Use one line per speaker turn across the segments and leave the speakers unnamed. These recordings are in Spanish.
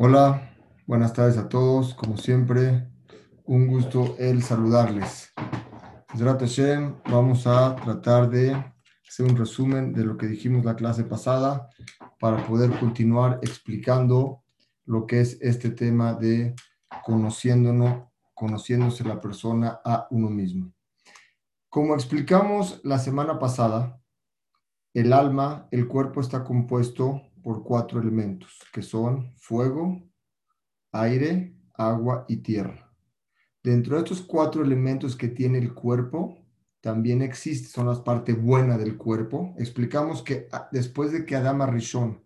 Hola, buenas tardes a todos. Como siempre, un gusto el saludarles. vamos a tratar de hacer un resumen de lo que dijimos la clase pasada para poder continuar explicando lo que es este tema de conociéndonos, conociéndose la persona a uno mismo. Como explicamos la semana pasada, el alma, el cuerpo está compuesto por cuatro elementos, que son fuego, aire, agua y tierra. Dentro de estos cuatro elementos que tiene el cuerpo, también existe, son las partes buenas del cuerpo. Explicamos que ah, después de que Adama Rishon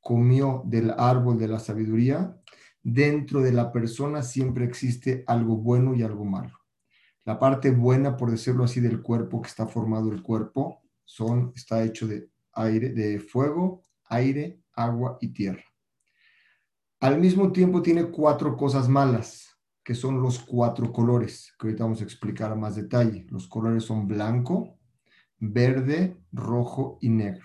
comió del árbol de la sabiduría, dentro de la persona siempre existe algo bueno y algo malo. La parte buena, por decirlo así, del cuerpo que está formado el cuerpo, son, está hecho de aire, de fuego, aire, agua y tierra. Al mismo tiempo tiene cuatro cosas malas, que son los cuatro colores, que ahorita vamos a explicar a más detalle. Los colores son blanco, verde, rojo y negro.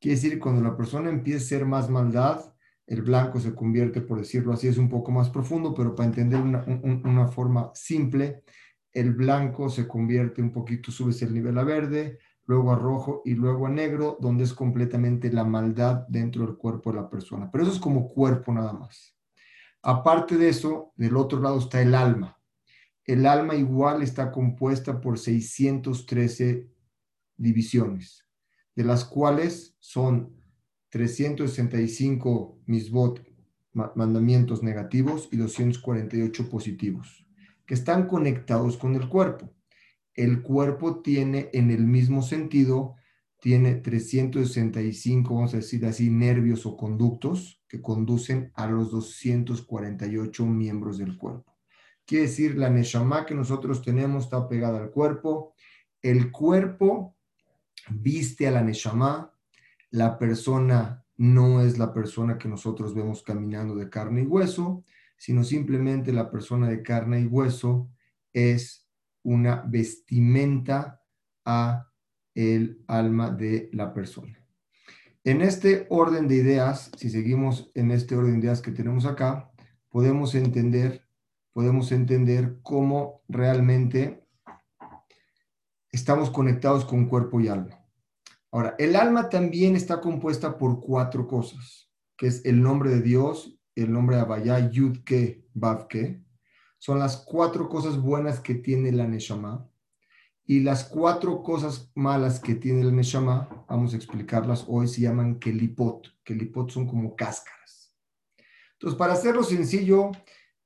Quiere decir, cuando la persona empieza a ser más maldad, el blanco se convierte, por decirlo así, es un poco más profundo, pero para entender una, una forma simple, el blanco se convierte un poquito, subes el nivel a verde, luego a rojo y luego a negro, donde es completamente la maldad dentro del cuerpo de la persona. Pero eso es como cuerpo nada más. Aparte de eso, del otro lado está el alma. El alma igual está compuesta por 613 divisiones, de las cuales son 365 misbot, mandamientos negativos, y 248 positivos, que están conectados con el cuerpo el cuerpo tiene en el mismo sentido, tiene 365, vamos a decir así, nervios o conductos que conducen a los 248 miembros del cuerpo. Quiere decir, la Neshama que nosotros tenemos está pegada al cuerpo. El cuerpo viste a la Neshama. La persona no es la persona que nosotros vemos caminando de carne y hueso, sino simplemente la persona de carne y hueso es una vestimenta a el alma de la persona. En este orden de ideas, si seguimos en este orden de ideas que tenemos acá, podemos entender, podemos entender cómo realmente estamos conectados con cuerpo y alma. Ahora, el alma también está compuesta por cuatro cosas, que es el nombre de Dios, el nombre de Abayá, Yudke, Bavke, son las cuatro cosas buenas que tiene la Neshama y las cuatro cosas malas que tiene la Neshama, vamos a explicarlas hoy, se llaman Kelipot. Kelipot son como cáscaras. Entonces, para hacerlo sencillo,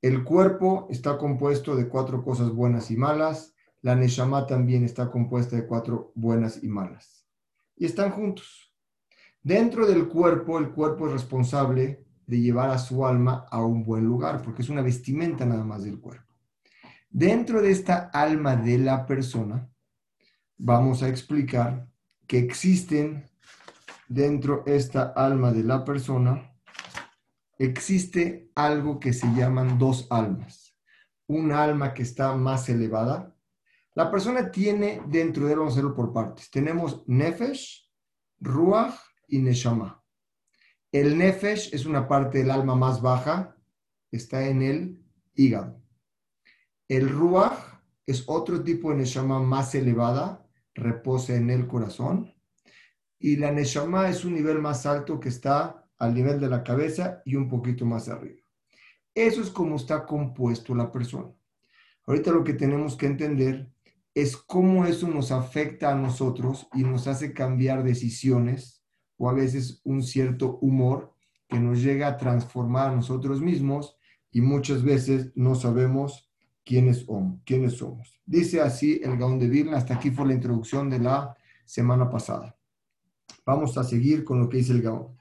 el cuerpo está compuesto de cuatro cosas buenas y malas. La Neshama también está compuesta de cuatro buenas y malas. Y están juntos. Dentro del cuerpo, el cuerpo es responsable de llevar a su alma a un buen lugar, porque es una vestimenta nada más del cuerpo. Dentro de esta alma de la persona, vamos a explicar que existen dentro de esta alma de la persona, existe algo que se llaman dos almas. Un alma que está más elevada. La persona tiene dentro de él, vamos a hacerlo por partes. Tenemos Nefesh, Ruach y Neshama. El nefesh es una parte del alma más baja, está en el hígado. El ruach es otro tipo de neshama más elevada, reposa en el corazón. Y la neshama es un nivel más alto que está al nivel de la cabeza y un poquito más arriba. Eso es como está compuesto la persona. Ahorita lo que tenemos que entender es cómo eso nos afecta a nosotros y nos hace cambiar decisiones o a veces un cierto humor que nos llega a transformar a nosotros mismos y muchas veces no sabemos quiénes somos. Quiénes somos. Dice así el Gaón de Vilna, hasta aquí fue la introducción de la semana pasada. Vamos a seguir con lo que dice el Gaón.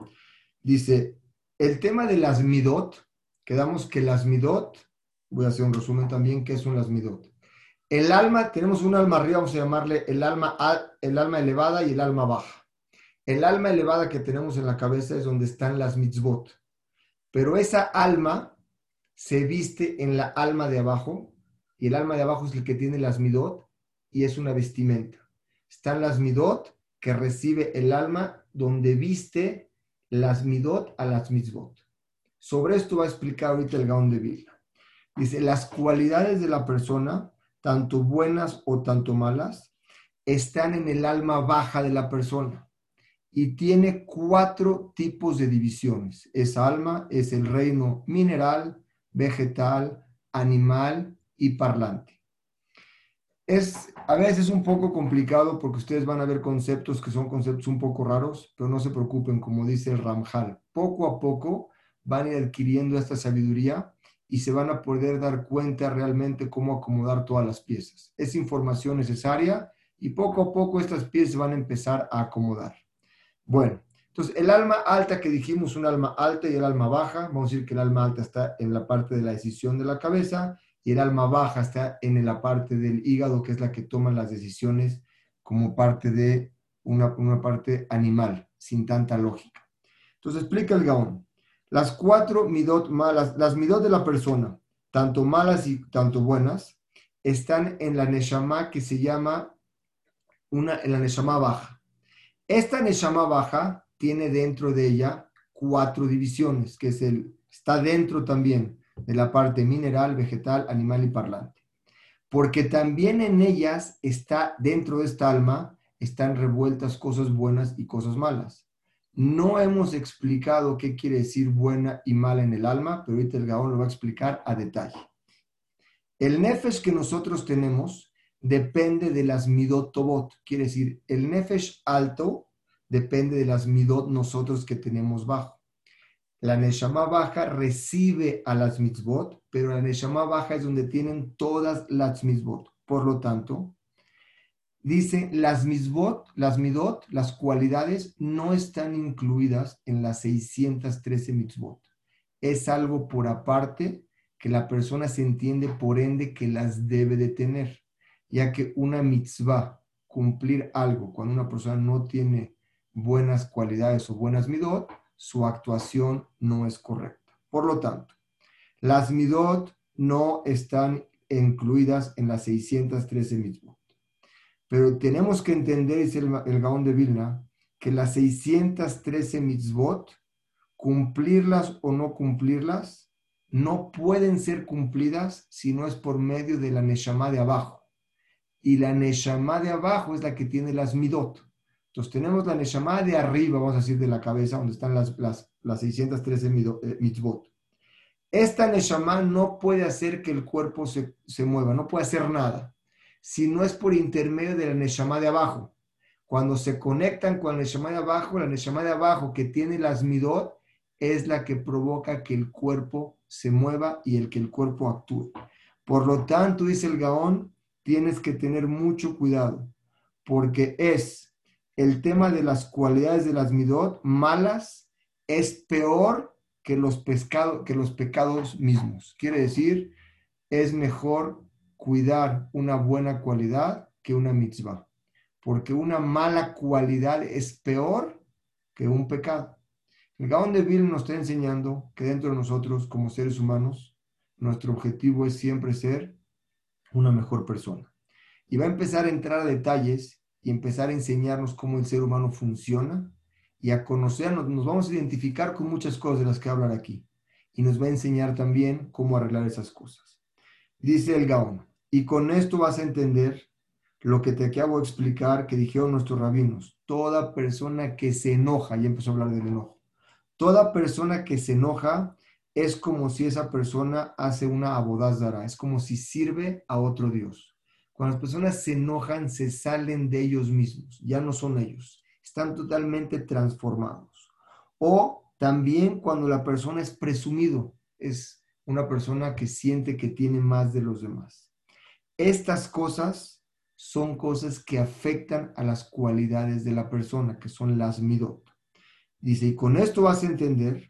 Dice, el tema de las midot, quedamos que las midot, voy a hacer un resumen también, ¿qué son las midot? El alma, tenemos un alma arriba, vamos a llamarle el alma, el alma elevada y el alma baja. El alma elevada que tenemos en la cabeza es donde están las mitzvot. Pero esa alma se viste en la alma de abajo y el alma de abajo es el que tiene las midot y es una vestimenta. Están las midot que recibe el alma donde viste las midot a las mitzvot. Sobre esto va a explicar ahorita el Gaón de Vilna. Dice, las cualidades de la persona, tanto buenas o tanto malas, están en el alma baja de la persona y tiene cuatro tipos de divisiones. Esa alma es el reino mineral, vegetal, animal y parlante. Es a veces un poco complicado porque ustedes van a ver conceptos que son conceptos un poco raros, pero no se preocupen, como dice el Ramjal. Poco a poco van adquiriendo esta sabiduría y se van a poder dar cuenta realmente cómo acomodar todas las piezas. Es información necesaria y poco a poco estas piezas van a empezar a acomodar. Bueno, entonces el alma alta que dijimos, un alma alta y el alma baja, vamos a decir que el alma alta está en la parte de la decisión de la cabeza y el alma baja está en la parte del hígado, que es la que toma las decisiones como parte de una, parte animal, sin tanta lógica. Entonces explica el Gaón. Las cuatro midot malas, las midot de la persona, tanto malas y tanto buenas, están en la neshama que se llama una, en la neshama baja. Esta neshama baja tiene dentro de ella cuatro divisiones, que es el, está dentro también de la parte mineral, vegetal, animal y parlante. Porque también en ellas está, dentro de esta alma, están revueltas cosas buenas y cosas malas. No hemos explicado qué quiere decir buena y mala en el alma, pero ahorita el Gaón lo va a explicar a detalle. El nefesh que nosotros tenemos depende de las midot tobot, quiere decir, el nefesh alto depende de las midot nosotros que tenemos bajo. La neshama baja recibe a las mitzvot, pero la neshama baja es donde tienen todas las mitzvot. Por lo tanto, Dice, las misbot, las midot, las cualidades no están incluidas en las 613 mitzvot. Es algo por aparte que la persona se entiende por ende que las debe de tener, ya que una mitzvah, cumplir algo, cuando una persona no tiene buenas cualidades o buenas midot, su actuación no es correcta. Por lo tanto, las midot no están incluidas en las 613 mitzvot. Pero tenemos que entender, dice el, el Gaón de Vilna, que las 613 mitzvot, cumplirlas o no cumplirlas, no pueden ser cumplidas si no es por medio de la Neshama de abajo. Y la Neshama de abajo es la que tiene las midot. Entonces tenemos la Neshama de arriba, vamos a decir, de la cabeza, donde están las, las, las 613 eh, mitzvot. Esta Neshama no puede hacer que el cuerpo se, se mueva, no puede hacer nada si no es por intermedio de la Neshama de abajo. Cuando se conectan con la Neshama de abajo, la Neshama de abajo que tiene las midot es la que provoca que el cuerpo se mueva y el que el cuerpo actúe. Por lo tanto, dice el Gaón, tienes que tener mucho cuidado, porque es el tema de las cualidades de las midot malas, es peor que los, pescados, que los pecados mismos. Quiere decir, es mejor cuidar una buena cualidad que una mitzvah, porque una mala cualidad es peor que un pecado. El Gaón de Vil nos está enseñando que dentro de nosotros, como seres humanos, nuestro objetivo es siempre ser una mejor persona. Y va a empezar a entrar a detalles y empezar a enseñarnos cómo el ser humano funciona y a conocernos. Nos vamos a identificar con muchas cosas de las que hablar aquí. Y nos va a enseñar también cómo arreglar esas cosas. Dice el Gaón, y con esto vas a entender lo que te acabo de explicar que dijeron nuestros rabinos. Toda persona que se enoja, y empezó a hablar del enojo, toda persona que se enoja es como si esa persona hace una abodazara, es como si sirve a otro Dios. Cuando las personas se enojan, se salen de ellos mismos, ya no son ellos, están totalmente transformados. O también cuando la persona es presumido, es una persona que siente que tiene más de los demás. Estas cosas son cosas que afectan a las cualidades de la persona, que son las midot. Dice, y con esto vas a entender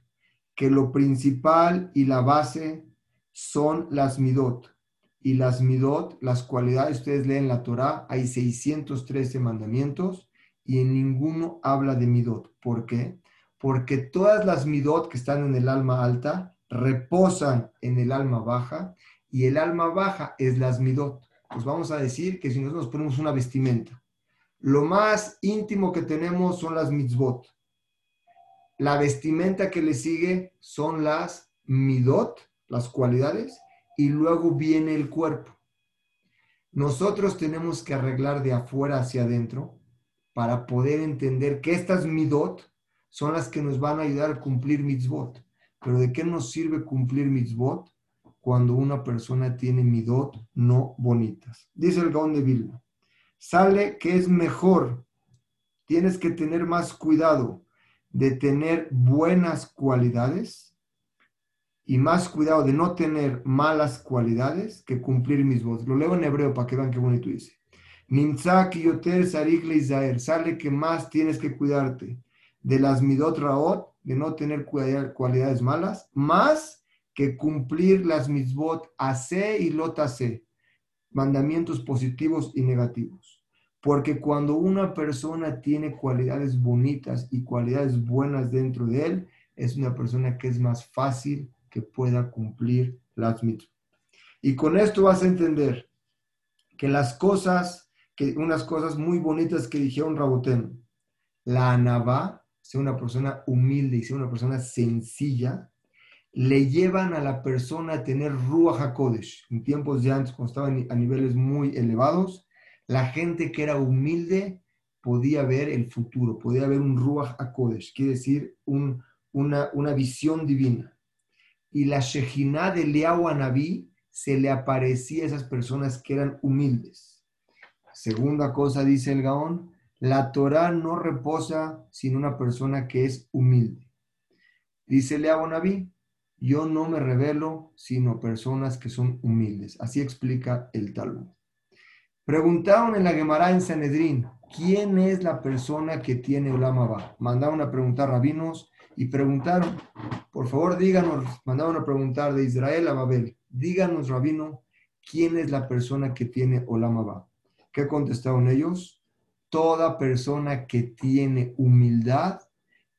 que lo principal y la base son las midot. Y las midot, las cualidades, ustedes leen la Torah, hay 613 mandamientos y en ninguno habla de midot. ¿Por qué? Porque todas las midot que están en el alma alta reposan en el alma baja y el alma baja es las midot. Pues vamos a decir que si nosotros nos ponemos una vestimenta, lo más íntimo que tenemos son las mitzvot. La vestimenta que le sigue son las midot, las cualidades, y luego viene el cuerpo. Nosotros tenemos que arreglar de afuera hacia adentro para poder entender que estas midot son las que nos van a ayudar a cumplir mitzvot. Pero ¿de qué nos sirve cumplir mitzvot cuando una persona tiene midot no bonitas? Dice el Gaón de Vilna. Sale que es mejor. Tienes que tener más cuidado de tener buenas cualidades y más cuidado de no tener malas cualidades que cumplir mis votos. Lo leo en hebreo para que vean qué bonito dice. yoter sarik Sale que más tienes que cuidarte de las midot raot, de no tener cualidades malas, más que cumplir las mitzvot ase y lotase, mandamientos positivos y negativos. Porque cuando una persona tiene cualidades bonitas y cualidades buenas dentro de él, es una persona que es más fácil que pueda cumplir las mitzvot. Y con esto vas a entender que las cosas, que unas cosas muy bonitas que dijeron Rabotén, la anabá, sea una persona humilde y sea una persona sencilla, le llevan a la persona a tener Ruach HaKodesh. En tiempos de antes, cuando estaban a niveles muy elevados, la gente que era humilde podía ver el futuro, podía ver un Ruach HaKodesh, quiere decir una, una visión divina y la Shejinah de Liao Anabí se le aparecía a esas personas que eran humildes. Segunda cosa, dice el Gaón, la Torah no reposa sin una persona que es humilde. Dice Liao Anabí, yo no me revelo sino personas que son humildes. Así explica el Talmud. Preguntaron en la Gemara en Sanedrín, ¿quién es la persona que tiene Ulamaba? Mandaron a preguntar rabinos y preguntaron, por favor díganos, mandaron a preguntar de Israel a Babel, díganos, rabino, ¿quién es la persona que tiene Olamaba? ¿Qué contestaron ellos? Toda persona que tiene humildad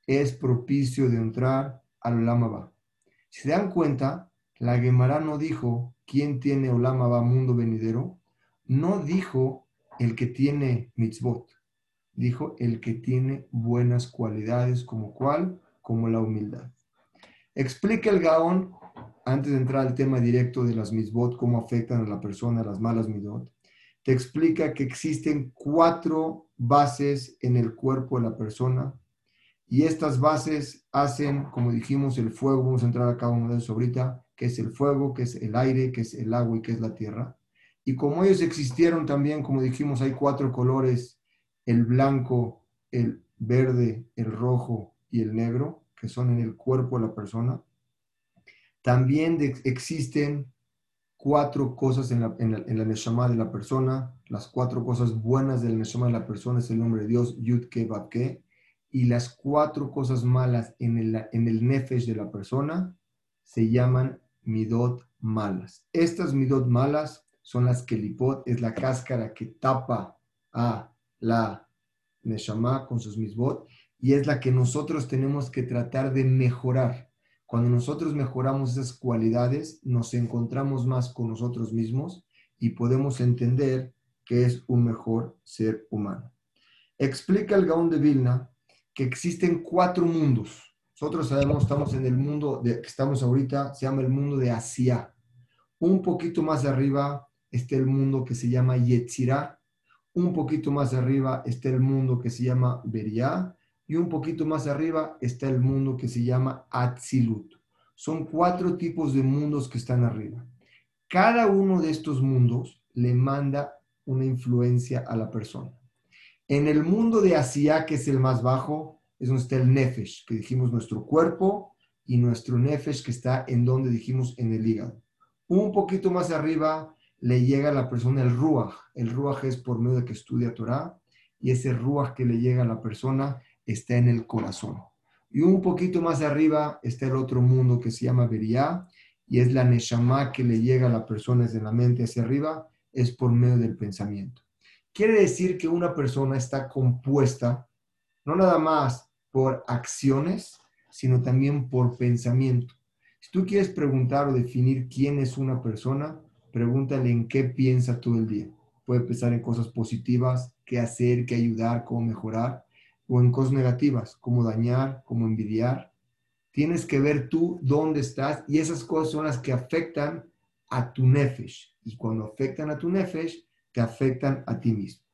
es propicio de entrar al Olamaba. Si se dan cuenta, la Gemara no dijo quién tiene Olamaba mundo venidero, no dijo el que tiene mitzvot, dijo el que tiene buenas cualidades como cuál, como la humildad. Explica el Gaón, antes de entrar al tema directo de las misbot, cómo afectan a la persona las malas midot, te explica que existen cuatro bases en el cuerpo de la persona y estas bases hacen, como dijimos, el fuego, vamos a entrar a cada uno de ellos ahorita, que es el fuego, que es el aire, que es el agua y que es la tierra. Y como ellos existieron también, como dijimos, hay cuatro colores, el blanco, el verde, el rojo y el negro, que son en el cuerpo de la persona. También existen cuatro cosas en la, en, la, Neshama de la persona. Las cuatro cosas buenas del Neshama de la persona es el nombre de Dios, Yud Ke Ke. Y las cuatro cosas malas en el, en el Nefesh de la persona se llaman Midot malas. Estas Midot malas son las que Lipot es la cáscara que tapa a la Neshama con sus Misbot y es la que nosotros tenemos que tratar de mejorar. Cuando nosotros mejoramos esas cualidades, nos encontramos más con nosotros mismos y podemos entender que es un mejor ser humano. Explica el Gaón de Vilna que existen cuatro mundos. Nosotros sabemos, estamos en el mundo de, que estamos ahorita, se llama el mundo de Asia. Un poquito más arriba está el mundo que se llama Yetzirah. Un poquito más arriba está el mundo que se llama Beria y un poquito más arriba está el mundo que se llama Atzilut. Son cuatro tipos de mundos que están arriba. Cada uno de estos mundos le manda una influencia a la persona. En el mundo de Asia, que es el más bajo, es donde está el Nefesh, que dijimos nuestro cuerpo, y nuestro Nefesh, que está en donde dijimos en el hígado. Un poquito más arriba le llega a la persona el Ruach. El Ruach es por medio de que estudia Torah, y ese Ruach que le llega a la persona está en el corazón. Y un poquito más arriba está el otro mundo que se llama Beria, y es la Neshama que le llega a la persona desde la mente hacia arriba, es por medio del pensamiento. Quiere decir que una persona está compuesta no nada más por acciones, sino también por pensamiento. Si tú quieres preguntar o definir quién es una persona, pregúntale en qué piensa todo el día. Puede pensar en cosas positivas, qué hacer, qué ayudar, cómo mejorar, o en cosas negativas, como dañar, como envidiar. Tienes que ver tú dónde estás y esas cosas son las que afectan a tu nefesh. Y cuando afectan a tu nefesh, te afectan a ti mismo.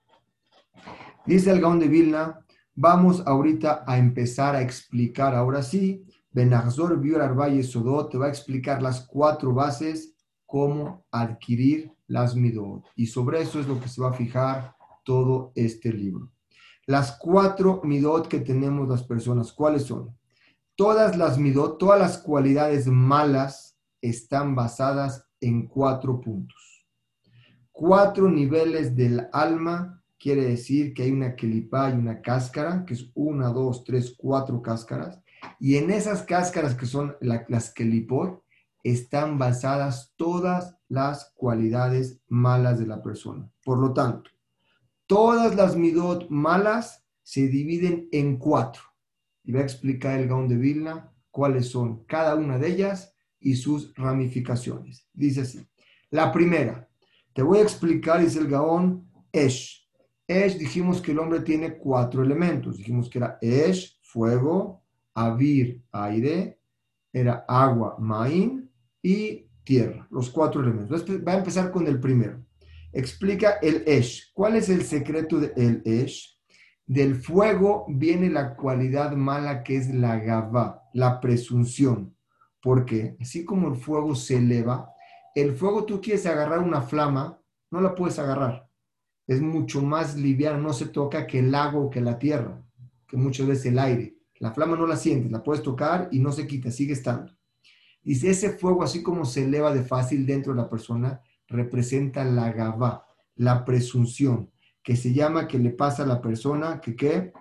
Dice el Gaón de Vilna, vamos ahorita a empezar a explicar, ahora sí, Benazor Biur Arbaye Sodot te va a explicar las cuatro bases, cómo adquirir las midot. Y sobre eso es lo que se va a fijar todo este libro. Las cuatro midot que tenemos las personas, ¿cuáles son? Todas las midot, todas las cualidades malas están basadas en cuatro puntos. Cuatro niveles del alma quiere decir que hay una kelipá y una cáscara, que es una, dos, tres, cuatro cáscaras. Y en esas cáscaras que son las kelipot, están basadas todas las cualidades malas de la persona. Por lo tanto, Todas las midot malas se dividen en cuatro. Y voy a explicar el Gaón de Vilna cuáles son cada una de ellas y sus ramificaciones. Dice así. La primera, te voy a explicar, dice el Gaón, Esh. Esh, dijimos que el hombre tiene cuatro elementos. Dijimos que era Esh, fuego, Avir, aire, era agua, Maín y tierra. Los cuatro elementos. Va a empezar con el primero explica el Esh. ¿Cuál es el secreto del Esh? Del fuego viene la cualidad mala que es la gavá, la presunción. Porque así como el fuego se eleva, el fuego tú quieres agarrar una flama, no la puedes agarrar. Es mucho más liviana, no se toca que el agua o que la tierra, que muchas veces el aire. La flama no la sientes, la puedes tocar y no se quita, sigue estando. Y ese fuego, así como se eleva de fácil dentro de la persona, representa la gabá, la presunción, que se llama que le pasa a la persona que ¿qué?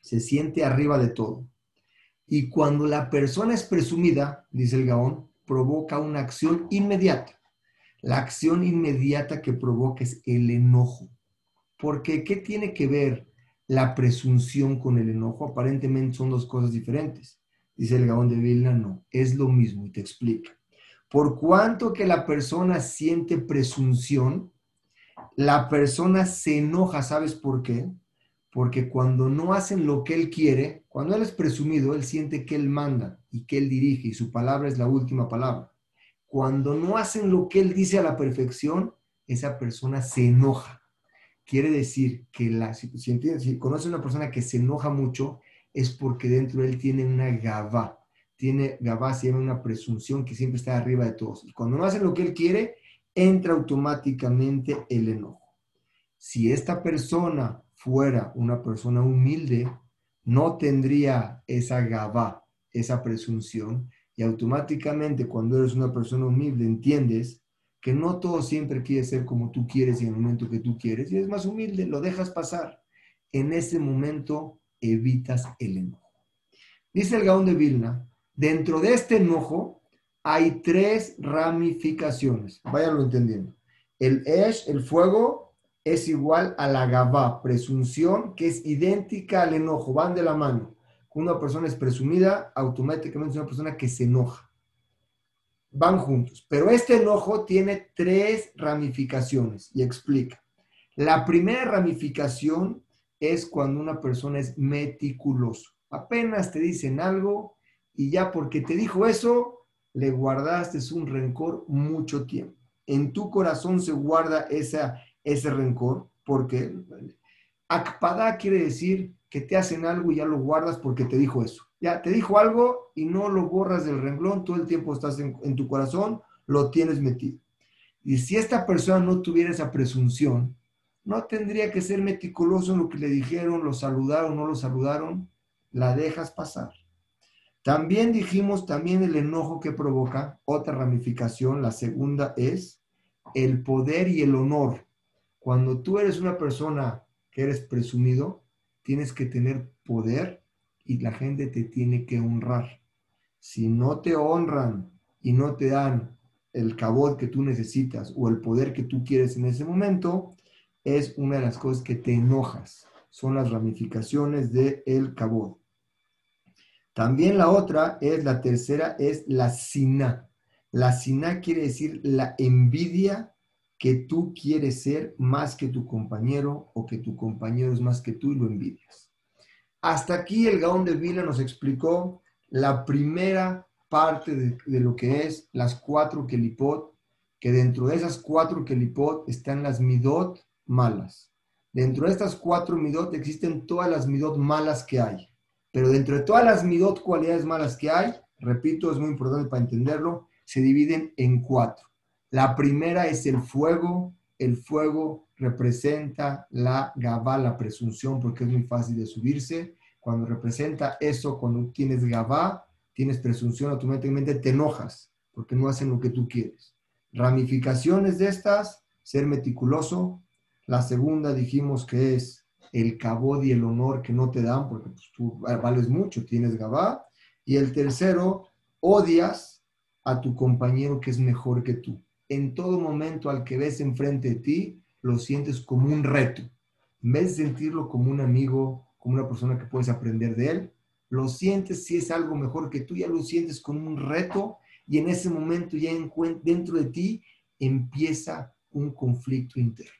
se siente arriba de todo. Y cuando la persona es presumida, dice el Gaón, provoca una acción inmediata. La acción inmediata que provoca es el enojo. Porque ¿qué tiene que ver la presunción con el enojo? Aparentemente son dos cosas diferentes. Dice el Gaón de Vilna, no, es lo mismo y te explica. Por cuanto que la persona siente presunción, la persona se enoja, ¿sabes por qué? Porque cuando no hacen lo que él quiere, cuando él es presumido, él siente que él manda y que él dirige y su palabra es la última palabra. Cuando no hacen lo que él dice a la perfección, esa persona se enoja. Quiere decir que la, si, si conoce a una persona que se enoja mucho, es porque dentro de él tiene una gabá, tiene Gabá, se una presunción que siempre está arriba de todos. Y cuando no hace lo que él quiere, entra automáticamente el enojo. Si esta persona fuera una persona humilde, no tendría esa Gabá, esa presunción, y automáticamente cuando eres una persona humilde entiendes que no todo siempre quiere ser como tú quieres y en el momento que tú quieres, y es más humilde, lo dejas pasar. En ese momento evitas el enojo. Dice el Gaón de Vilna Dentro de este enojo hay tres ramificaciones. Váyanlo entendiendo. El Esh, el fuego, es igual a la Gabá, presunción, que es idéntica al enojo, van de la mano. Una persona es presumida, automáticamente es una persona que se enoja. Van juntos. Pero este enojo tiene tres ramificaciones y explica. La primera ramificación es cuando una persona es meticuloso. Apenas te dicen algo, y ya porque te dijo eso, le guardaste un rencor mucho tiempo. En tu corazón se guarda esa, ese rencor porque akpada quiere decir que te hacen algo y ya lo guardas porque te dijo eso. Ya te dijo algo y no lo borras del renglón, todo el tiempo estás en, en tu corazón, lo tienes metido. Y si esta persona no tuviera esa presunción, no tendría que ser meticuloso en lo que le dijeron, lo saludaron, no lo saludaron, la dejas pasar. También dijimos también el enojo que provoca, otra ramificación, la segunda es el poder y el honor. Cuando tú eres una persona que eres presumido, tienes que tener poder y la gente te tiene que honrar. Si no te honran y no te dan el cabot que tú necesitas o el poder que tú quieres en ese momento, es una de las cosas que te enojas. Son las ramificaciones del el cabot. También la otra es, la tercera, es la sina. La sina quiere decir la envidia que tú quieres ser más que tu compañero o que tu compañero es más que tú y lo envidias. Hasta aquí el Gaón de Vila nos explicó la primera parte de, lo que es las cuatro kelipot, que dentro de esas cuatro kelipot están las midot malas. Dentro de estas cuatro midot existen todas las midot malas que hay. Pero dentro de todas las midot cualidades malas que hay, repito, es muy importante para entenderlo, se dividen en cuatro. La primera es el fuego. El fuego representa la gabá, la presunción, porque es muy fácil de subirse. Cuando representa eso, cuando tienes gabá, tienes presunción, automáticamente te enojas, porque no hacen lo que tú quieres. Ramificaciones de estas, ser meticuloso. La segunda dijimos que es el cabod y el honor que no te dan, porque pues, tú vales mucho, tienes gabá. Y el tercero, odias a tu compañero que es mejor que tú en todo momento al que ves enfrente de ti, lo sientes como un reto. En vez de sentirlo como un amigo, como una persona que puedes aprender de él, lo sientes si es algo mejor que tú, ya lo sientes como un reto y en ese momento ya dentro de ti empieza un conflicto interno.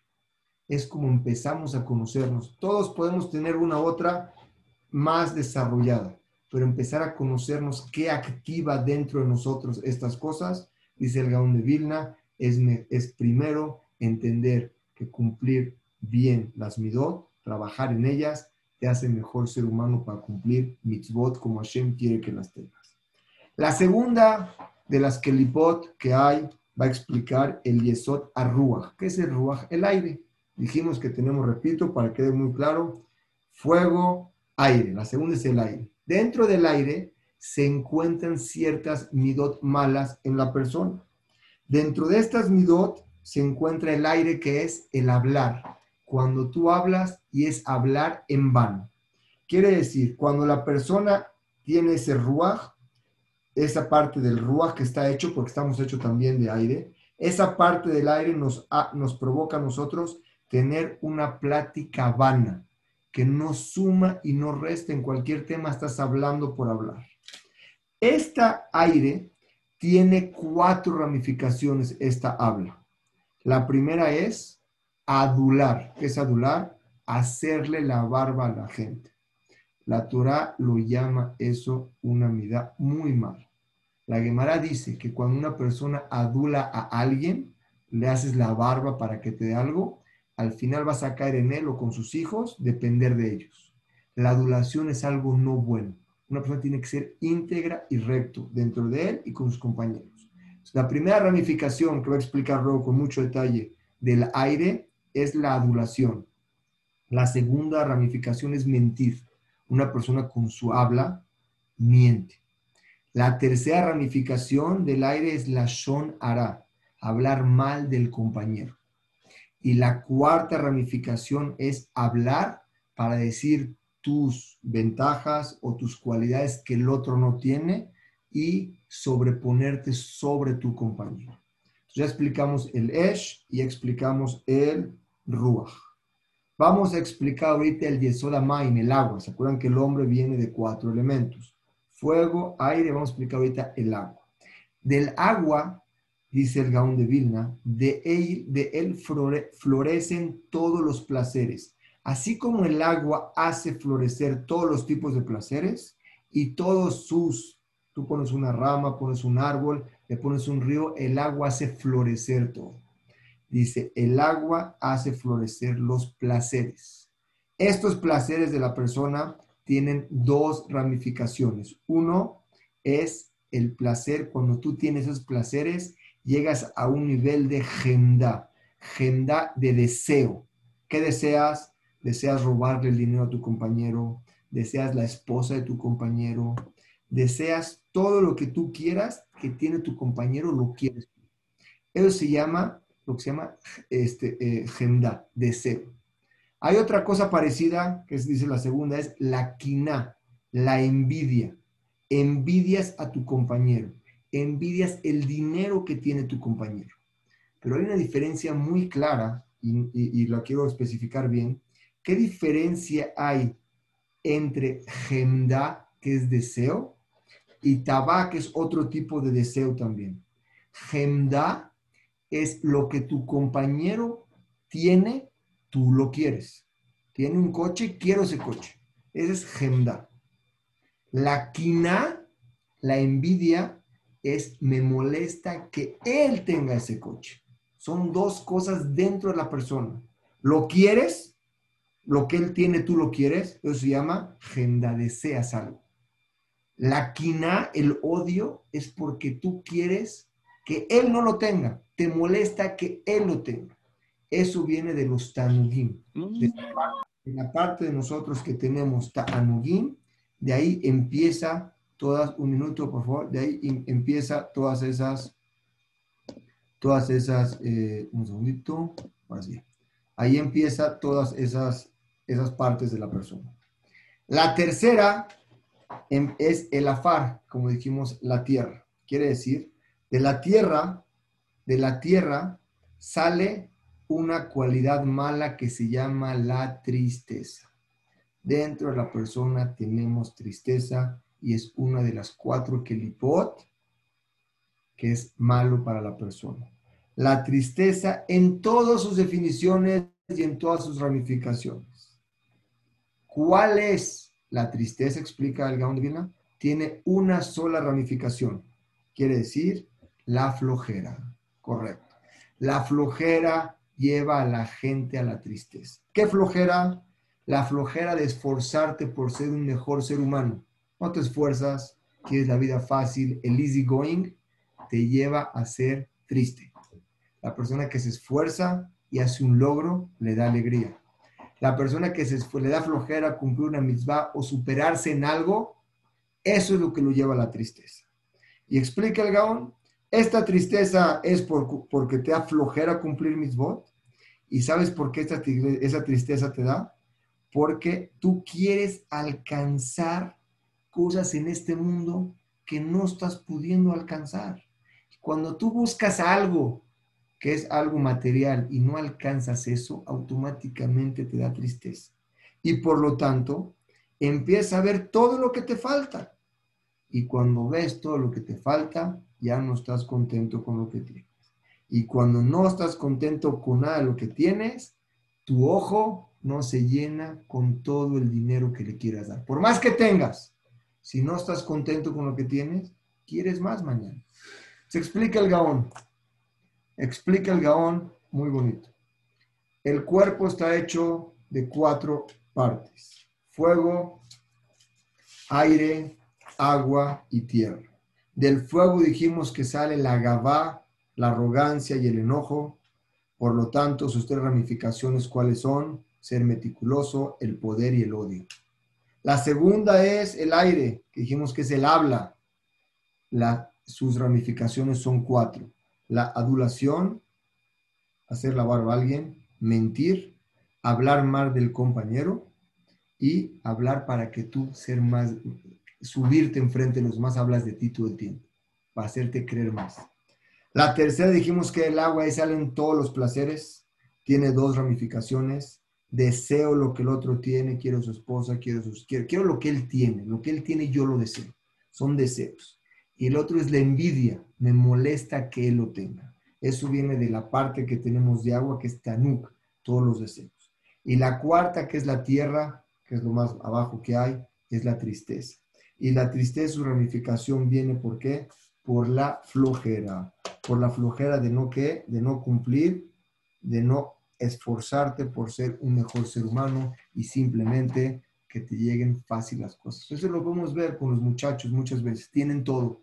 Es como empezamos a conocernos. Todos podemos tener una otra más desarrollada, pero empezar a conocernos qué activa dentro de nosotros estas cosas dice el Gaón de Vilna, es, es primero entender que cumplir bien las midot, trabajar en ellas, te hace mejor ser humano para cumplir mitzvot como Hashem quiere que las tengas. La segunda de las kelipot que hay va a explicar el yesod arruach. ¿Qué es el ruach? El aire. Dijimos que tenemos, repito, para que quede muy claro, fuego, aire. La segunda es el aire. Dentro del aire se encuentran ciertas midot malas en la persona. Dentro de estas midot se encuentra el aire que es el hablar. Cuando tú hablas y es hablar en vano. Quiere decir, cuando la persona tiene ese ruaj, esa parte del ruaj que está hecho, porque estamos hechos también de aire, esa parte del aire nos, nos provoca a nosotros tener una plática vana, que no suma y no resta en cualquier tema, estás hablando por hablar. Esta aire tiene cuatro ramificaciones, esta habla. La primera es adular. ¿Qué es adular? Hacerle la barba a la gente. La Torah lo llama eso una mida muy mal. La Gemara dice que cuando una persona adula a alguien, le haces la barba para que te dé algo, al final vas a caer en él o con sus hijos, depender de ellos. La adulación es algo no bueno una persona tiene que ser íntegra y recto dentro de él y con sus compañeros. La primera ramificación que voy a explicar luego con mucho detalle del aire es la adulación. La segunda ramificación es mentir. Una persona con su habla miente. La tercera ramificación del aire es la shon ara, hablar mal del compañero. Y la cuarta ramificación es hablar para decir tus ventajas o tus cualidades que el otro no tiene y sobreponerte sobre tu compañero. ya explicamos el Esh y explicamos el Ruach. Vamos a explicar ahorita el Yesoda Maim, el agua. ¿Se acuerdan que el hombre viene de cuatro elementos? Fuego, aire, vamos a explicar ahorita el agua. Del agua, dice el Gaón de Vilna, de él, de él florecen todos los placeres Así como el agua hace florecer todos los tipos de placeres y todos sus, tú pones una rama, pones un árbol, le pones un río, el agua hace florecer todo. Dice, el agua hace florecer los placeres. Estos placeres de la persona tienen dos ramificaciones. Uno es el placer, cuando tú tienes esos placeres, llegas a un nivel de genda, genda de deseo. ¿Qué deseas? deseas robarle el dinero a tu compañero, deseas la esposa de tu compañero, deseas todo lo que tú quieras que tiene tu compañero, lo quieres. Eso se llama, lo que se llama este, eh, deseo. Hay otra cosa parecida, que dice la segunda, es la quina, la envidia. Envidias a tu compañero, envidias el dinero que tiene tu compañero. Pero hay una diferencia muy clara, y, y la quiero especificar bien, ¿Qué diferencia hay entre gemda, que es deseo, y tabá, que es otro tipo de deseo también? Gemda es lo que tu compañero tiene, tú lo quieres. Tiene un coche, quiero ese coche. Esa es gemda. La quina, la envidia, es me molesta que él tenga ese coche. Son dos cosas dentro de la persona. ¿Lo quieres? Lo que él tiene, tú lo quieres. Eso se llama gemda, deseas algo. La quina, el odio, es porque tú quieres que él no lo tenga. Te molesta que él lo tenga. Eso viene de los tanugim. Mm. De la parte de nosotros que tenemos tanugim, de ahí empieza todas, un minuto por favor, de ahí em, empieza todas esas, todas esas, eh, un segundito, así. Ahí empieza todas esas, esas partes de la persona. La tercera es el afar, como dijimos, la tierra. Quiere decir, de la tierra, de la tierra sale una cualidad mala que se llama la tristeza. Dentro de la persona tenemos tristeza y es una de las cuatro kelipot que es malo para la persona. La tristeza en todas sus definiciones y en todas sus ramificaciones. ¿Cuál es la tristeza? Explica el Gaón de Tiene una sola ramificación. Quiere decir la flojera. Correcto. La flojera lleva a la gente a la tristeza. ¿Qué flojera? La flojera de esforzarte por ser un mejor ser humano. No te esfuerzas, quieres la vida fácil, el easy going te lleva a ser triste. La persona que se esfuerza y hace un logro le da alegría. La persona que se le da flojera cumplir una mitzvah o superarse en algo, eso es lo que lo lleva a la tristeza. Y explica el Gaón, esta tristeza es por, porque te da flojera cumplir mitzvot. ¿Y sabes por qué esta, esa tristeza te da? Porque tú quieres alcanzar cosas en este mundo que no estás pudiendo alcanzar. Cuando tú buscas algo que es algo material y no alcanzas eso, automáticamente te da tristeza. Y por lo tanto, empieza a ver todo lo que te falta. Y cuando ves todo lo que te falta, ya no estás contento con lo que tienes. Y cuando no estás contento con nada de lo que tienes, tu ojo no se llena con todo el dinero que le quieras dar. Por más que tengas, si no estás contento con lo que tienes, quieres más mañana. Se explica el gaón. Explica el gaón muy bonito. El cuerpo está hecho de cuatro partes. Fuego, aire, agua y tierra. Del fuego dijimos que sale la gabá, la arrogancia y el enojo. Por lo tanto, sus tres ramificaciones, ¿cuáles son? Ser meticuloso, el poder y el odio. La segunda es el aire, que dijimos que es el habla. sus ramificaciones son cuatro. La adulación, hacer la barba a alguien, mentir, hablar mal del compañero y hablar para que tú ser más, subirte enfrente de los más, hablas de ti todo el tiempo, para hacerte creer más. La tercera dijimos que el agua ahí salen todos los placeres, tiene dos ramificaciones, deseo lo que el otro tiene, quiero su esposa, quiero, sus, quiero, quiero lo que él tiene, lo que él tiene yo lo deseo, son deseos. Y el otro es la envidia, me molesta que él lo tenga. Eso viene de la parte que tenemos de agua, que es Tanuk, todos los deseos. Y la cuarta, que es la tierra, que es lo más abajo que hay, es la tristeza. Y la tristeza, su ramificación viene por qué? Por la flojera, por la flojera de no qué, de no cumplir, de no esforzarte por ser un mejor ser humano y simplemente que te lleguen fácil las cosas. Eso lo podemos ver con los muchachos muchas veces, tienen todo.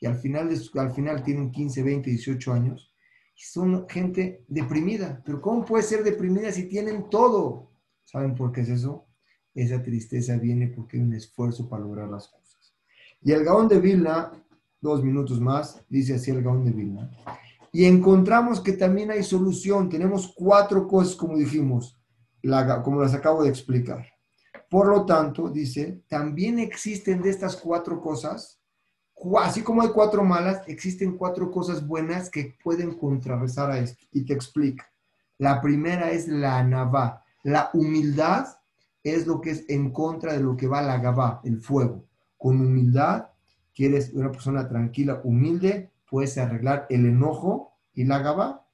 Y al final, al final tienen 15, 20, 18 años son gente deprimida. Pero ¿cómo puede ser deprimida si tienen todo? ¿Saben por qué es eso? esa tristeza viene porque hay un esfuerzo para lograr las cosas. Y el Gaón de Vilna, dos minutos más, dice así el Gaón de Vilna. Y encontramos que también hay solución. Tenemos cuatro cosas, como dijimos, como las acabo de explicar. Por lo tanto, dice, también existen de estas cuatro cosas, así como hay cuatro malas, existen cuatro cosas buenas que pueden contrarrestar a esto. Y te explica. La primera es la navá, la humildad es lo que es en contra de lo que va la gabá, el fuego. Con humildad, quieres una persona tranquila, humilde, puedes arreglar el enojo y la gabá.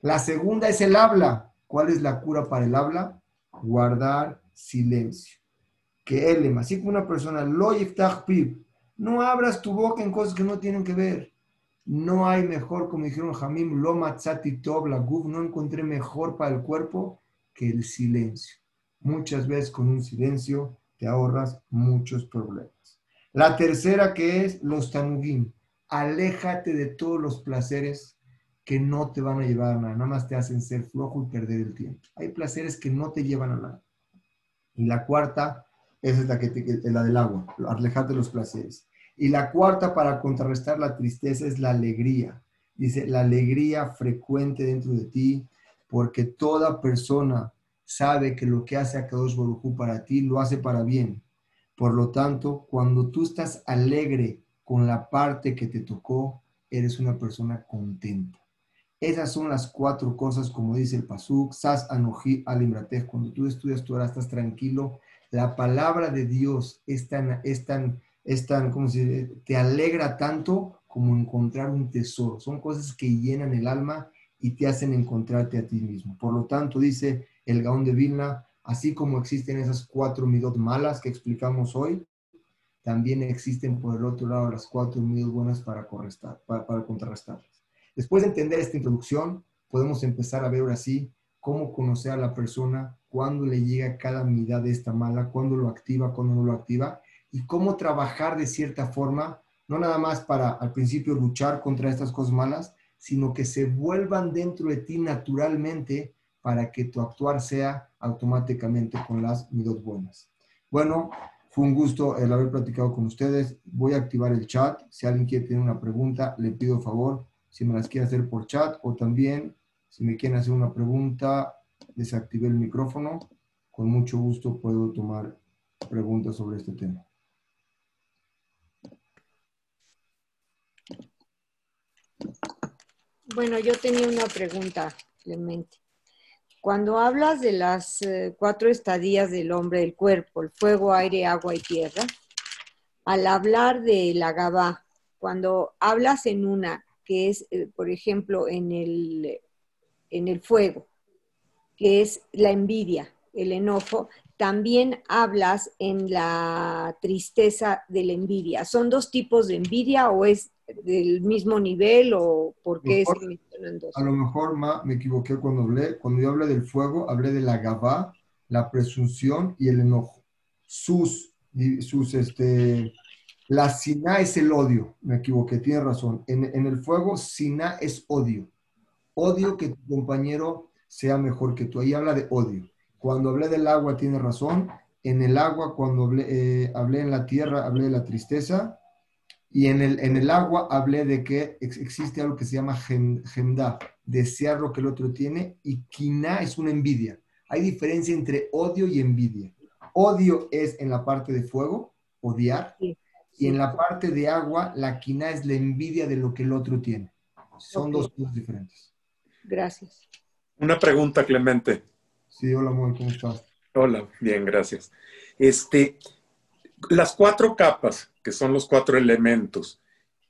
La segunda es el habla. ¿Cuál es la cura para el habla? Guardar silencio. que él, así como una persona, lo pib, no abras tu boca en cosas que no tienen que ver. No hay mejor, como dijeron Jamim, lo matzati la guf, no encontré mejor para el cuerpo que el silencio. Muchas veces con un silencio te ahorras muchos problemas. La tercera que es los tanugim. Aléjate de todos los placeres que no te van a llevar a nada, nada más te hacen ser flojo y perder el tiempo. Hay placeres que no te llevan a nada. Y la cuarta, esa es la, que la del agua, alejate de los placeres. Y la cuarta para contrarrestar la tristeza es la alegría. Dice, la alegría frecuente dentro de ti, porque toda persona sabe que lo que hace a Kadosh Baruj para ti lo hace para bien. Por lo tanto, cuando tú estás alegre con la parte que te tocó, eres una persona contenta. Esas son las cuatro cosas, como dice el Pasuk, Sas Anoji Alimratej. Cuando tú estudias tú ahora estás tranquilo. La palabra de Dios es tan, es tan, es tan, ¿cómo se? Te alegra tanto como encontrar un tesoro. Son cosas que llenan el alma y te hacen encontrarte a ti mismo. Por lo tanto, dice el Gaón de Vilna, así como existen esas cuatro midot malas que explicamos hoy, también existen por el otro lado las cuatro midot buenas para, para, para contrarrestarlas. Después de entender esta introducción, podemos empezar a ver ahora sí cómo conocer a la persona, cuándo le llega cada unidad de esta mala, cuándo lo activa, cuándo no lo activa, y cómo trabajar de cierta forma, no nada más para al principio luchar contra estas cosas malas, sino que se vuelvan dentro de ti naturalmente para que tu actuar sea automáticamente con las midot buenas. Bueno, fue un gusto el haber platicado con ustedes. Voy a activar el chat. Si alguien quiere tener una pregunta, le pido favor si me las quiere hacer por chat o también si me quieren hacer una pregunta, desactivé el micrófono. Con mucho gusto puedo tomar preguntas sobre este tema.
Bueno, yo tenía una pregunta, Clemente. Cuando hablas de las eh, cuatro estadías del hombre del cuerpo, el fuego, aire, agua y tierra, al hablar de la Gabá, cuando hablas en una, que es, eh, por ejemplo, en el, en el fuego, que es la envidia, el enojo, también hablas en la tristeza de la envidia. ¿Son dos tipos de envidia o es del mismo nivel o por qué se
mencionan dos? A lo mejor me equivoqué cuando hablé. Cuando yo hablé del fuego, hablé de la gabá, la presunción y el enojo. Sus, sus este, la siná es el odio, me equivoqué, tiene razón. En, el fuego, siná es odio. Odio que tu compañero sea mejor que tú. Ahí habla de odio. Cuando hablé del agua, tiene razón. En el agua, cuando hablé, eh, hablé en la tierra, hablé de la tristeza. Y en el, en el agua hablé de que existe algo que se llama gemda, desear lo que el otro tiene, y kina es una envidia. Hay diferencia entre odio y envidia. Odio es en la parte de fuego, odiar, y en la parte de agua, la quina es la envidia de lo que el otro tiene. Son dos cosas diferentes.
Gracias.
Una pregunta, Clemente.
Sí, hola, amor, ¿cómo estás?
Hola, bien, gracias. Este, las cuatro capas, que son los cuatro elementos,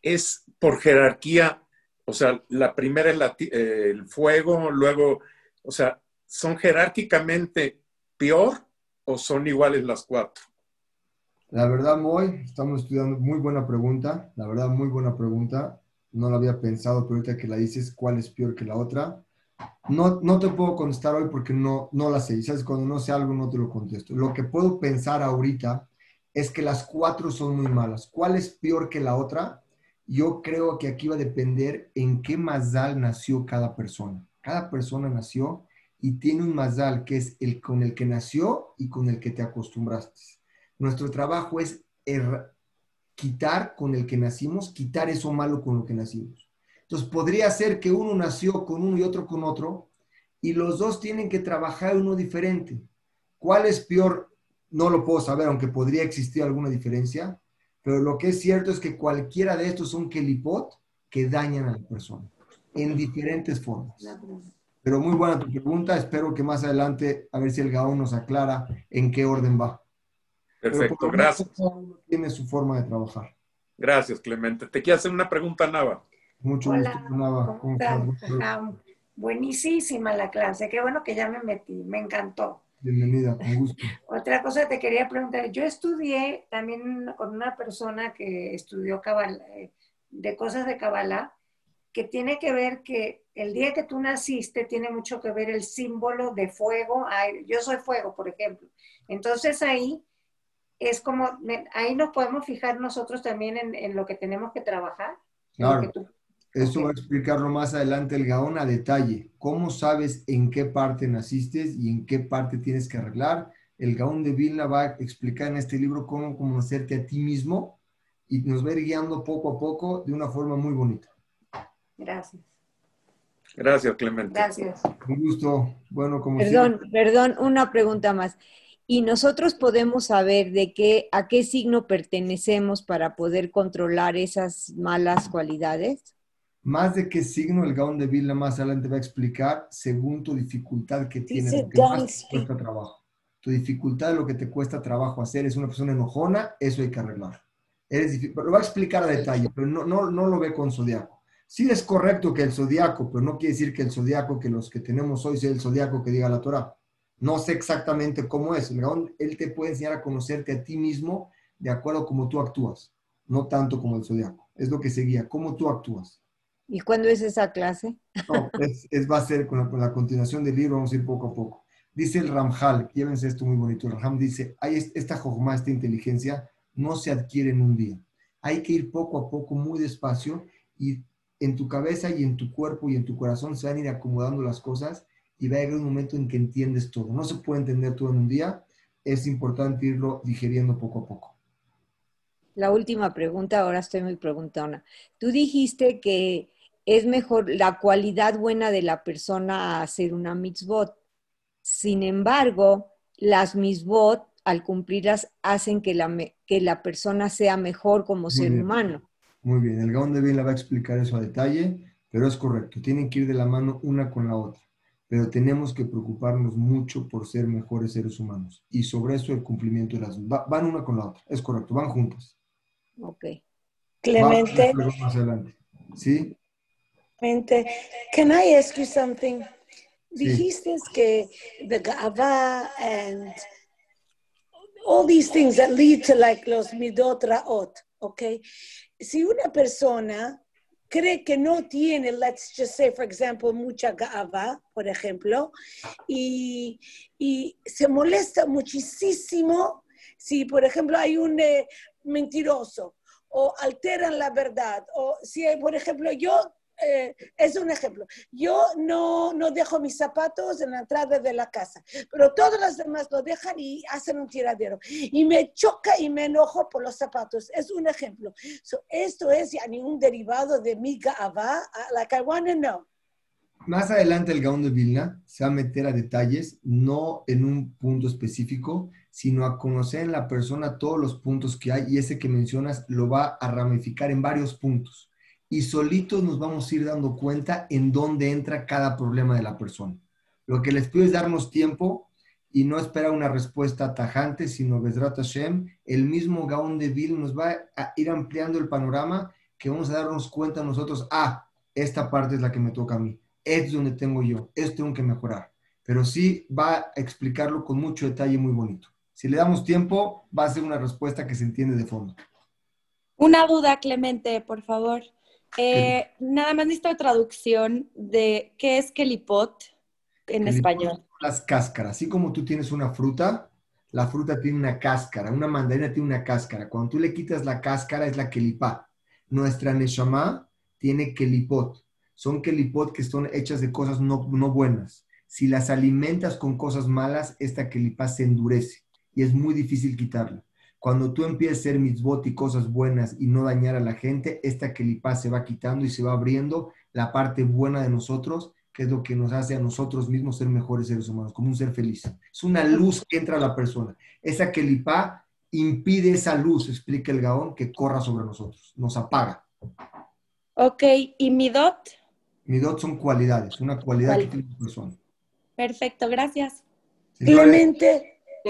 es por jerarquía, o sea, la primera es eh, el fuego, luego, o sea, ¿son jerárquicamente peor o son iguales las cuatro?
La verdad, Moy, estamos estudiando, muy buena pregunta, la verdad, muy buena pregunta. No la había pensado, pero ahorita que la dices, ¿cuál es peor que la otra? No, no te puedo contestar hoy porque no, no la sé. ¿Sabes? Cuando no sé algo, no te lo contesto. Lo que puedo pensar ahorita es que las cuatro son muy malas. ¿Cuál es peor que la otra? Yo creo que aquí va a depender en qué mazal nació cada persona. Cada persona nació y tiene un mazal que es el con el que nació y con el que te acostumbraste. Nuestro trabajo es er, quitar con el que nacimos, quitar eso malo con lo que nacimos. Entonces podría ser que uno nació con uno y otro con otro, y los dos tienen que trabajar uno diferente. ¿Cuál es peor? No lo puedo saber, aunque podría existir alguna diferencia, pero lo que es cierto es que cualquiera de estos son kelipot que dañan a la persona en diferentes formas. Pero muy buena tu pregunta, espero que más adelante, a ver si el Gaón nos aclara en qué orden va.
Perfecto, gracias.
Tiene su forma de trabajar.
Gracias, Clemente. Te quiero hacer una pregunta, Nava.
Mucho gusto, Nava. ¿Cómo Buenísima la clase. Qué bueno que ya me metí. Me encantó.
Bienvenida, con gusto.
Otra cosa te quería preguntar. Yo estudié también con una persona que estudió eh, de cosas de Kabbalah, que tiene que ver que el día que tú naciste tiene mucho que ver el símbolo de fuego. Yo soy fuego, por ejemplo. Entonces ahí es como, ahí nos podemos fijar nosotros también en, lo que tenemos que trabajar.
Claro. Eso va a explicarlo más adelante el Gaón a detalle. ¿Cómo sabes en qué parte naciste y en qué parte tienes que arreglar? El Gaón de Vilna va a explicar en este libro cómo conocerte a ti mismo y nos va a ir guiando poco a poco de una forma muy bonita.
Gracias.
Gracias, Clemente.
Gracias.
Un gusto. Bueno, como
Perdón, perdón, una pregunta más. ¿Y nosotros podemos saber de qué, a qué signo pertenecemos para poder controlar esas malas cualidades?
Más de qué signo el Gaón de Vilna más adelante va a explicar según tu dificultad que tienes, lo
que más
te cuesta trabajo. Tu dificultad, lo que te cuesta trabajo hacer, es una persona enojona, eso hay que arreglar. Eres lo va a explicar a detalle, pero no, no, no lo ve con zodiaco. Sí es correcto que el zodiaco, pero no quiere decir que el zodiaco que los que tenemos hoy sea el zodiaco que diga la Torah. No sé exactamente cómo es. El Gaón, él te puede enseñar a conocerte a ti mismo de acuerdo a cómo tú actúas, no tanto como el zodiaco. Es lo que seguía, cómo tú actúas.
¿Y cuándo es esa clase?
No, es, va a ser con la, continuación del libro, vamos a ir poco a poco. Dice el Ramjal, llévense esto muy bonito, el Ramjal dice, hay esta jojma, esta inteligencia, no se adquiere en un día. Hay que ir poco a poco, muy despacio, y en tu cabeza y en tu cuerpo y en tu corazón se van a ir acomodando las cosas y va a llegar un momento en que entiendes todo. No se puede entender todo en un día, es importante irlo digeriendo poco a poco.
La última pregunta, ahora estoy muy preguntona. Tú dijiste que es mejor la cualidad buena de la persona a hacer una mitzvot. Sin embargo, las mitzvot, al cumplirlas, hacen que la, que la persona sea mejor como ser humano.
Muy bien, el Gaón de Bien va a explicar eso a detalle, pero es correcto, tienen que ir de la mano una con la otra, pero tenemos que preocuparnos mucho por ser mejores seres humanos. Y sobre eso el cumplimiento de las... van una con la otra, es correcto, van juntas.
Ok.
Clemente.
Más adelante. ¿Sí?
Can I ask you something? Dijiste que the gava and all these things that lead to like los midot raot, okay? Si una persona cree que no tiene, let's just say, for example, mucha gava, por ejemplo, y, y se molesta muchísimo si, por ejemplo, hay un eh, mentiroso o alteran la verdad, o si, por ejemplo, yo eh, es un ejemplo. Yo no, no dejo mis zapatos en la entrada de la casa, pero todos los demás lo dejan y hacen un tiradero. Y me choca y me enojo por los zapatos. Es un ejemplo. esto es ya ni un derivado de mi ga'ava, like I want know.
Más adelante el Gaón de Vilna se va a meter a detalles, no en un punto específico, sino a conocer en la persona todos los puntos que hay y ese que mencionas lo va a ramificar en varios puntos y solitos nos vamos a ir dando cuenta en dónde entra cada problema de la persona. Lo que les pido es darnos tiempo y no esperar una respuesta tajante, sino Bezrat Hashem, el mismo Gaón de Vil nos va a ir ampliando el panorama que vamos a darnos cuenta nosotros, ah, esta parte es la que me toca a mí, es donde tengo yo, esto tengo que mejorar. Pero sí va a explicarlo con mucho detalle muy bonito. Si le damos tiempo, va a ser una respuesta que se entiende de fondo.
Una duda, Clemente, por favor. Eh, nada más necesito traducción de qué es kelipot en español.
Las cáscaras. Así como tú tienes una fruta, la fruta tiene una cáscara. Una mandarina tiene una cáscara. Cuando tú le quitas la cáscara es la kelipá. Nuestra neshama tiene kelipot. Son kelipot que son hechas de cosas no, no buenas. Si las alimentas con cosas malas, esta kelipá se endurece y es muy difícil quitarla. Cuando tú empiezas a hacer mitzvot y cosas buenas y no dañar a la gente, esta kelipá se va quitando y se va abriendo la parte buena de nosotros, que es lo que nos hace a nosotros mismos ser mejores seres humanos, como un ser feliz. Es una luz que entra a la persona. Esa kelipá impide esa luz, explica el Gaón, que corra sobre nosotros, nos apaga.
Ok, ¿y midot?
Midot son cualidades, una cualidad que tiene una persona.
Perfecto, gracias.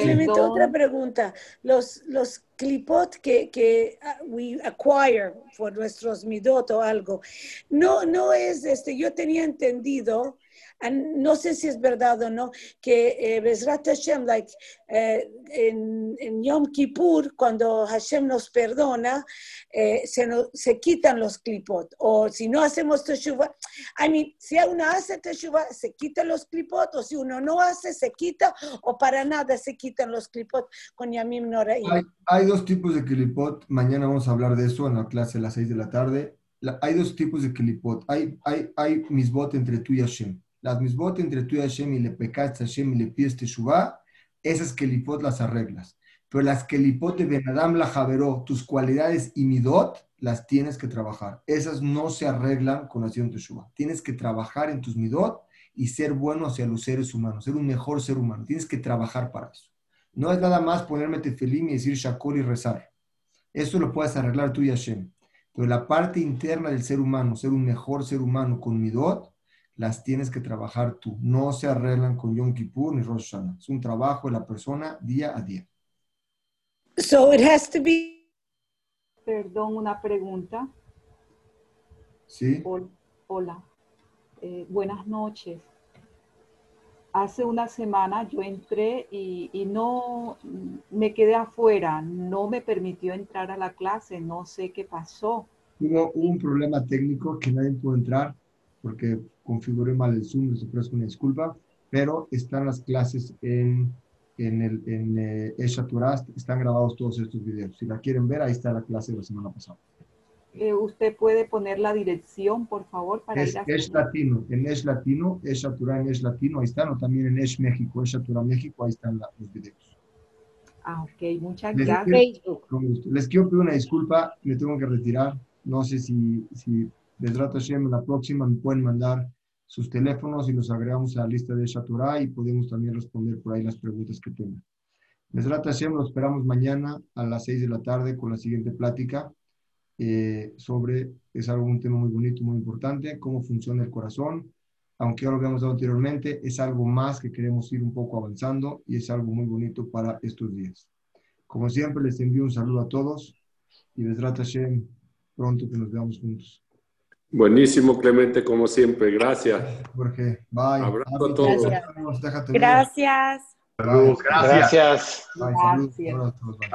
Clemente, otra pregunta. Los, los clipot que, que uh, we acquire por nuestros midot o algo, no, no es, este, yo tenía entendido And no sé si es verdad o no, que eh, Bezrat Hashem, like, eh, en, en, Yom Kippur, cuando Hashem nos perdona, eh, se, se quitan los clipot. O si no hacemos teshuva, I mean, si uno hace teshuva, se quitan los clipot, o si uno no hace, se quita, o para nada se quitan los clipot con Yamim Noraim.
Hay, hay dos tipos de clipot, mañana vamos a hablar de eso en la clase a las 6 de la tarde. La, hay dos tipos de clipot. Hay, hay, hay misbot entre tú y Hashem las misbot entre tú y Hashem y le pecaste a Hashem y le pides teshuva, esas kelipot las arreglas. Pero las kelipot de Benadam la javeró, tus cualidades y midot, las tienes que trabajar. Esas no se arreglan con acción teshuva. Tienes que trabajar en tus midot y ser bueno hacia los seres humanos, ser un mejor ser humano. Tienes que trabajar para eso. No es nada más ponerme tefelim y decir shakor y rezar. Eso lo puedes arreglar tú y Hashem. Pero la parte interna del ser humano, ser un mejor ser humano con midot, las tienes que trabajar tú. No se arreglan con Yom Kippur ni Rosh Hashanah. Es un trabajo de la persona día a día.
So it has to be.
Perdón, una pregunta.
Sí.
Hola. Eh, buenas noches. Hace una semana yo entré y, y, no me quedé afuera, no me permitió entrar a la clase, no sé qué pasó.
Hubo un problema técnico que nadie pudo entrar porque configuré mal el Zoom, les ofrezco una disculpa, pero están las clases en, en, el, en eh, están grabados todos estos videos. Si la quieren ver, ahí está la clase de la semana pasada.
Eh, ¿Usted puede poner la dirección, por favor,
para es, ir a Esh Latino, en Esh Latino, Esha en Esh Latino, ahí están, o también en Esh México, Esha México, ahí están los videos.
Ah, ok, muchas gracias.
Les quiero pedir una disculpa, me tengo que retirar. No sé si, si Hashem, la próxima me pueden mandar sus teléfonos y los agregamos a la lista de Shaturah y podemos también responder por ahí las preguntas que tengan. Besrat Hashem, lo esperamos mañana a las 6 de la tarde con la siguiente plática eh, sobre, es algo, un tema muy bonito, muy importante, cómo funciona el corazón. Aunque ya lo habíamos dado anteriormente, es algo más que queremos ir un poco avanzando y es algo muy bonito para estos días. Como siempre, les envío un saludo a todos y Besrat Hashem, pronto que nos veamos juntos.
Buenísimo, Clemente, como siempre. Gracias.
Jorge, bye.
Abrazo a todos.
Gracias.
Gracias.
Saludos. Gracias.
Bye, saludos.